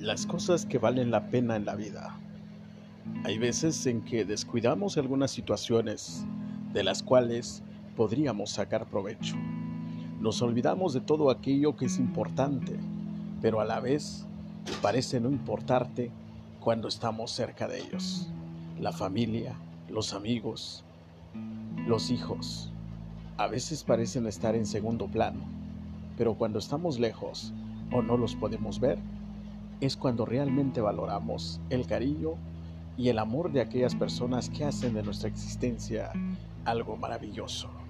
las cosas que valen la pena en la vida. Hay veces en que descuidamos algunas situaciones de las cuales podríamos sacar provecho. Nos olvidamos de todo aquello que es importante, pero a la vez parece no importarte cuando estamos cerca de ellos. La familia, los amigos, los hijos, a veces parecen estar en segundo plano, pero cuando estamos lejos o no los podemos ver, es cuando realmente valoramos el cariño y el amor de aquellas personas que hacen de nuestra existencia algo maravilloso.